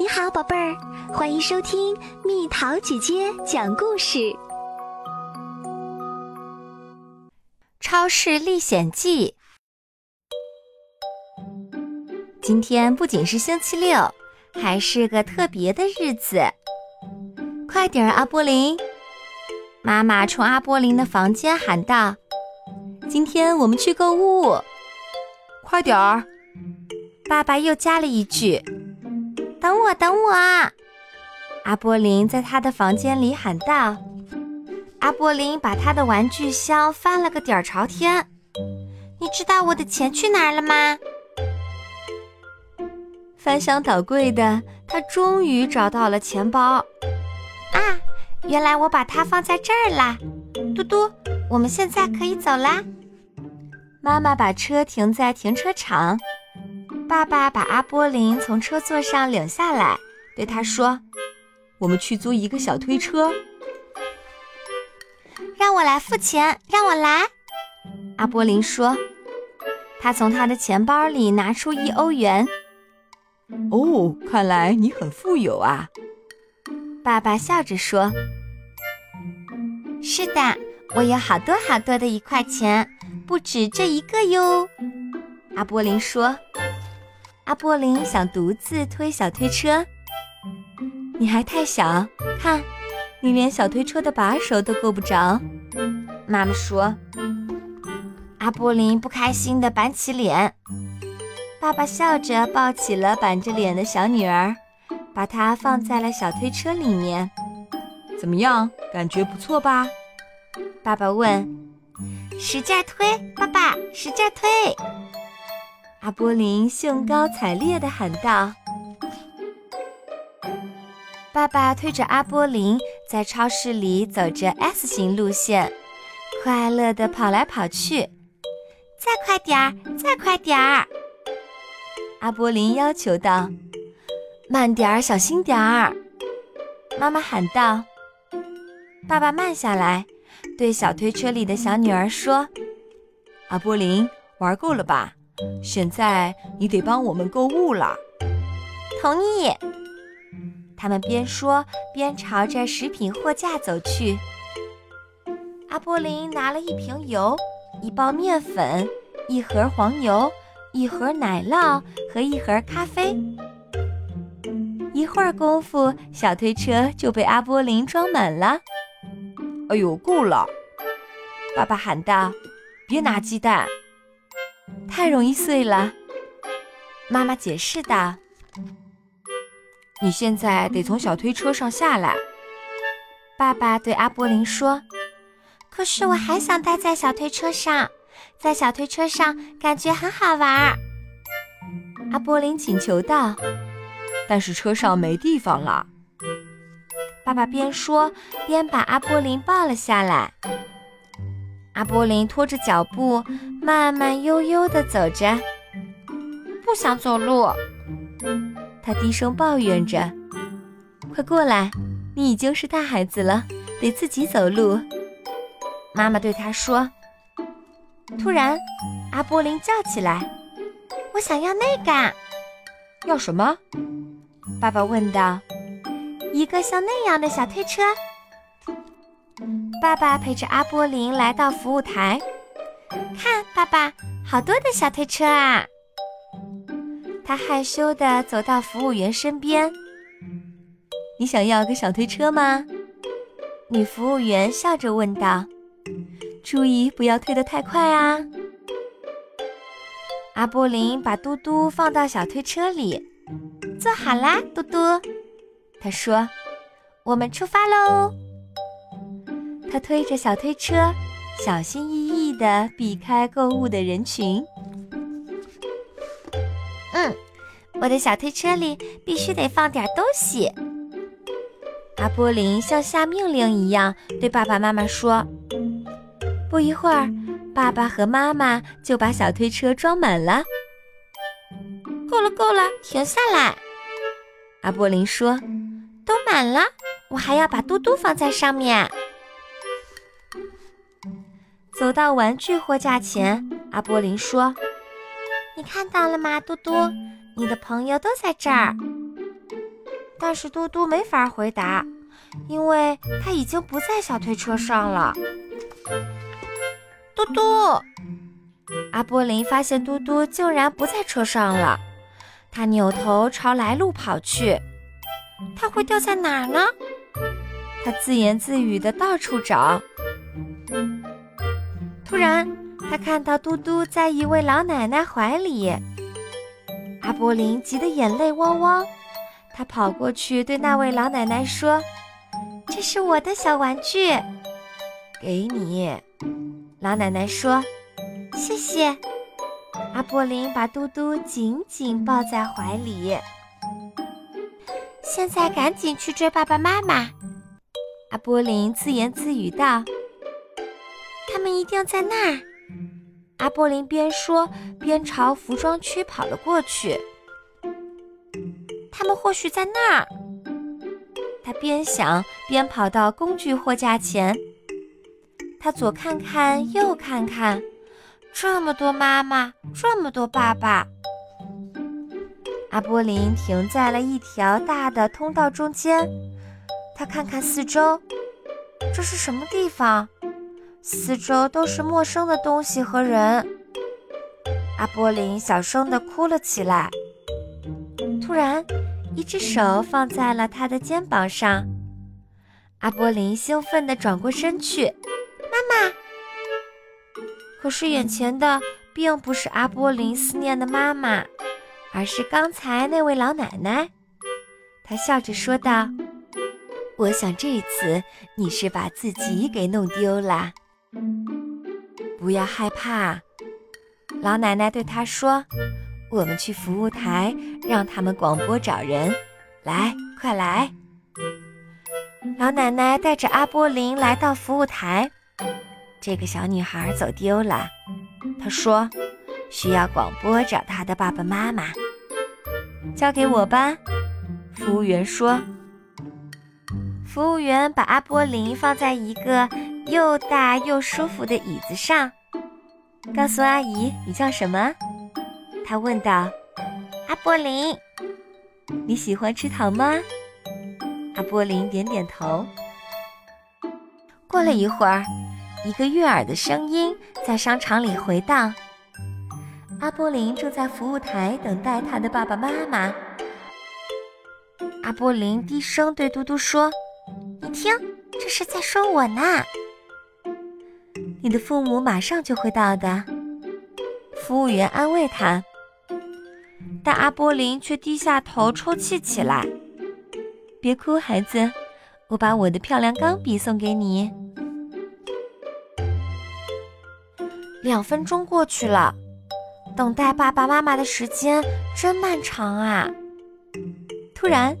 你好，宝贝儿，欢迎收听蜜桃姐姐讲故事，《超市历险记》。今天不仅是星期六，还是个特别的日子。快点儿，阿波林！妈妈冲阿波林的房间喊道：“今天我们去购物。”快点儿！爸爸又加了一句。等我，等我！阿波林在他的房间里喊道。阿波林把他的玩具箱翻了个底儿朝天。你知道我的钱去哪儿了吗？翻箱倒柜的，他终于找到了钱包。啊，原来我把它放在这儿啦！嘟嘟，我们现在可以走啦。妈妈把车停在停车场。爸爸把阿波林从车座上领下来，对他说：“我们去租一个小推车。”让我来付钱，让我来。阿波林说：“他从他的钱包里拿出一欧元。”哦，看来你很富有啊！爸爸笑着说：“是的，我有好多好多的一块钱，不止这一个哟。”阿波林说。阿波林想独自推小推车，你还太小，看，你连小推车的把手都够不着。妈妈说。阿波林不开心地板起脸。爸爸笑着抱起了板着脸的小女儿，把她放在了小推车里面。怎么样，感觉不错吧？爸爸问。使劲推，爸爸，使劲推。阿波林兴高采烈地喊道：“爸爸推着阿波林在超市里走着 S 型路线，快乐地跑来跑去。再快点儿，再快点儿！”阿波林要求道。“慢点儿，小心点儿！”妈妈喊道。爸爸慢下来，对小推车里的小女儿说：“阿波林，玩够了吧？”现在你得帮我们购物了。同意。他们边说边朝着食品货架走去。阿波林拿了一瓶油、一包面粉、一盒黄油、一盒奶酪和一盒咖啡。一会儿功夫，小推车就被阿波林装满了。哎呦，够了！爸爸喊道：“别拿鸡蛋。”太容易碎了，妈妈解释道：“你现在得从小推车上下来。”爸爸对阿波林说：“可是我还想待在小推车上，在小推车上感觉很好玩。”阿波林请求道：“但是车上没地方了。”爸爸边说边把阿波林抱了下来。阿波林拖着脚步，慢慢悠悠地走着，不想走路。他低声抱怨着：“快过来，你已经是大孩子了，得自己走路。”妈妈对他说。突然，阿波林叫起来：“我想要那个！”“要什么？”爸爸问道。“一个像那样的小推车。”爸爸陪着阿波林来到服务台，看，爸爸，好多的小推车啊！他害羞地走到服务员身边：“你想要个小推车吗？”女服务员笑着问道：“注意不要推得太快啊！”阿波林把嘟嘟放到小推车里，坐好啦，嘟嘟，他说：“我们出发喽！”他推着小推车，小心翼翼地避开购物的人群。嗯，我的小推车里必须得放点东西。阿波林像下命令一样对爸爸妈妈说。不一会儿，爸爸和妈妈就把小推车装满了。够了，够了，停下来！阿波林说：“都满了，我还要把嘟嘟放在上面。”走到玩具货架前，阿波林说：“你看到了吗，嘟嘟？你的朋友都在这儿。”但是嘟嘟没法回答，因为他已经不在小推车上了。嘟嘟，阿波林发现嘟嘟竟然不在车上了，他扭头朝来路跑去。他会掉在哪儿呢？他自言自语的到处找。突然，他看到嘟嘟在一位老奶奶怀里。阿波林急得眼泪汪汪。他跑过去对那位老奶奶说：“这是我的小玩具，给你。”老奶奶说：“谢谢。”阿波林把嘟嘟紧紧抱在怀里。现在赶紧去追爸爸妈妈，阿波林自言自语道：“一定在那儿。”阿波林边说边朝服装区跑了过去。他们或许在那儿。他边想边跑到工具货架前。他左看看，右看看，这么多妈妈，这么多爸爸。阿波林停在了一条大的通道中间。他看看四周，这是什么地方？四周都是陌生的东西和人。阿波林小声地哭了起来。突然，一只手放在了他的肩膀上。阿波林兴奋地转过身去，妈妈。可是眼前的并不是阿波林思念的妈妈，而是刚才那位老奶奶。她笑着说道：“我想这次你是把自己给弄丢了。不要害怕。”老奶奶对他说。我们去服务台，让他们广播找人。来，快来！老奶奶带着阿波林来到服务台。这个小女孩走丢了，她说：“需要广播找她的爸爸妈妈。”交给我吧，服务员说。服务员把阿波林放在一个又大又舒服的椅子上，告诉阿姨：“你叫什么？”他问道：“阿波林，你喜欢吃糖吗？”阿波林点点头。过了一会儿，一个悦耳的声音在商场里回荡。阿波林正在服务台等待他的爸爸妈妈。阿波林低声对嘟嘟说：“你听，这是在说我呢。你的父母马上就会到的。”服务员安慰他。但阿波林却低下头抽泣起来。别哭，孩子，我把我的漂亮钢笔送给你。两分钟过去了，等待爸爸妈妈的时间真漫长啊！突然，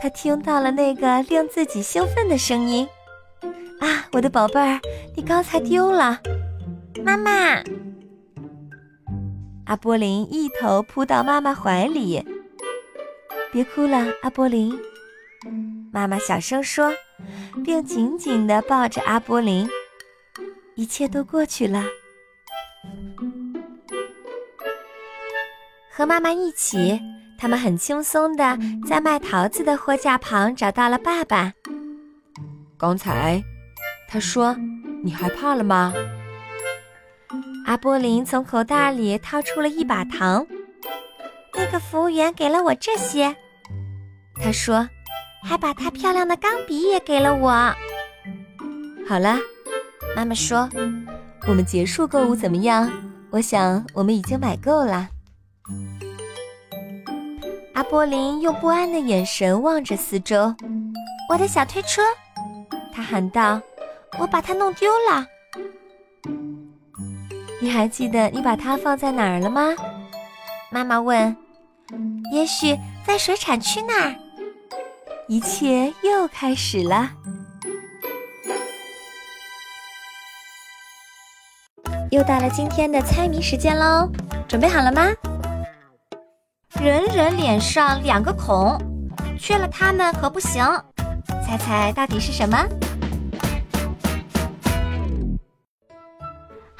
他听到了那个令自己兴奋的声音：“啊，我的宝贝儿，你刚才丢了，妈妈。”阿波林一头扑到妈妈怀里，别哭了，阿波林。妈妈小声说，并紧紧地抱着阿波林。一切都过去了。和妈妈一起，他们很轻松地在卖桃子的货架旁找到了爸爸。刚才，他说：“你害怕了吗？”阿波林从口袋里掏出了一把糖，那个服务员给了我这些，他说，还把他漂亮的钢笔也给了我。好了，妈妈说，我们结束购物怎么样？我想我们已经买够了。阿波林用不安的眼神望着四周，我的小推车，他喊道，我把它弄丢了。你还记得你把它放在哪儿了吗？妈妈问。也许在水产区那儿。一切又开始了。又到了今天的猜谜时间喽，准备好了吗？人人脸上两个孔，缺了它们可不行。猜猜到底是什么？